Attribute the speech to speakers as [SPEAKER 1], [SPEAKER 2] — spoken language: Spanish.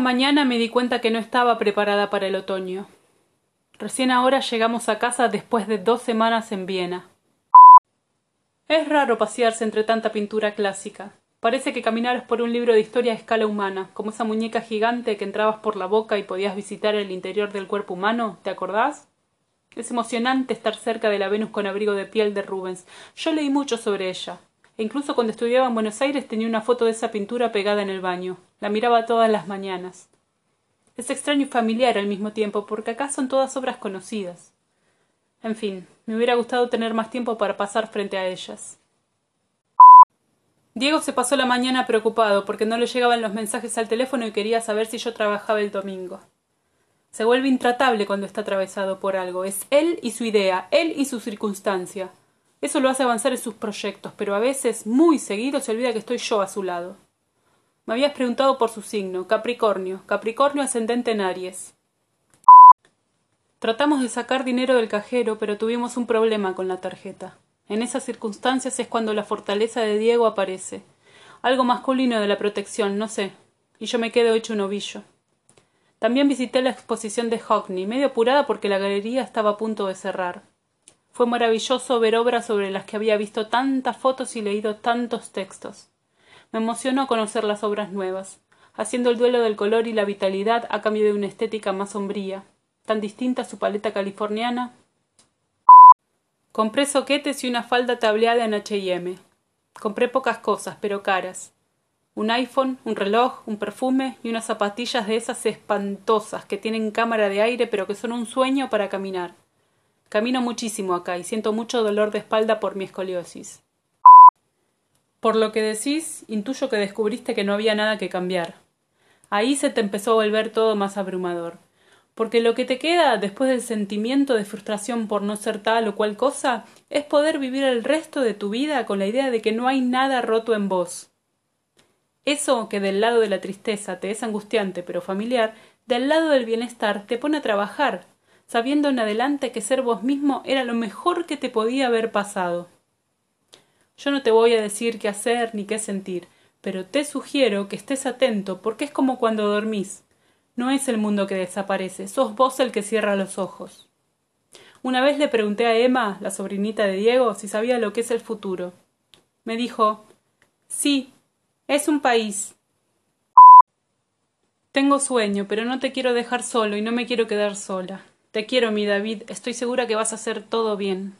[SPEAKER 1] mañana me di cuenta que no estaba preparada para el otoño. Recién ahora llegamos a casa después de dos semanas en Viena. Es raro pasearse entre tanta pintura clásica. Parece que caminaras por un libro de historia a escala humana, como esa muñeca gigante que entrabas por la boca y podías visitar el interior del cuerpo humano, ¿te acordás? Es emocionante estar cerca de la Venus con abrigo de piel de Rubens. Yo leí mucho sobre ella. E incluso cuando estudiaba en Buenos Aires tenía una foto de esa pintura pegada en el baño. La miraba todas las mañanas. Es extraño y familiar al mismo tiempo, porque acá son todas obras conocidas. En fin, me hubiera gustado tener más tiempo para pasar frente a ellas. Diego se pasó la mañana preocupado porque no le llegaban los mensajes al teléfono y quería saber si yo trabajaba el domingo. Se vuelve intratable cuando está atravesado por algo. Es él y su idea, él y su circunstancia. Eso lo hace avanzar en sus proyectos, pero a veces, muy seguido, se olvida que estoy yo a su lado. Me habías preguntado por su signo, Capricornio, Capricornio ascendente en Aries. Tratamos de sacar dinero del cajero, pero tuvimos un problema con la tarjeta. En esas circunstancias es cuando la fortaleza de Diego aparece. Algo masculino de la protección, no sé. Y yo me quedo hecho un ovillo. También visité la exposición de Hockney, medio apurada porque la galería estaba a punto de cerrar. Fue maravilloso ver obras sobre las que había visto tantas fotos y leído tantos textos. Me emocionó conocer las obras nuevas, haciendo el duelo del color y la vitalidad a cambio de una estética más sombría, tan distinta a su paleta californiana Compré soquetes y una falda tableada en H&M. Compré pocas cosas, pero caras. Un iPhone, un reloj, un perfume y unas zapatillas de esas espantosas que tienen cámara de aire pero que son un sueño para caminar. Camino muchísimo acá y siento mucho dolor de espalda por mi escoliosis. Por lo que decís, intuyo que descubriste que no había nada que cambiar. Ahí se te empezó a volver todo más abrumador porque lo que te queda después del sentimiento de frustración por no ser tal o cual cosa es poder vivir el resto de tu vida con la idea de que no hay nada roto en vos. Eso que del lado de la tristeza te es angustiante pero familiar, del lado del bienestar te pone a trabajar, sabiendo en adelante que ser vos mismo era lo mejor que te podía haber pasado. Yo no te voy a decir qué hacer ni qué sentir, pero te sugiero que estés atento porque es como cuando dormís no es el mundo que desaparece, sos vos el que cierra los ojos. Una vez le pregunté a Emma, la sobrinita de Diego, si sabía lo que es el futuro. Me dijo Sí, es un país. Tengo sueño, pero no te quiero dejar solo y no me quiero quedar sola. Te quiero, mi David, estoy segura que vas a hacer todo bien.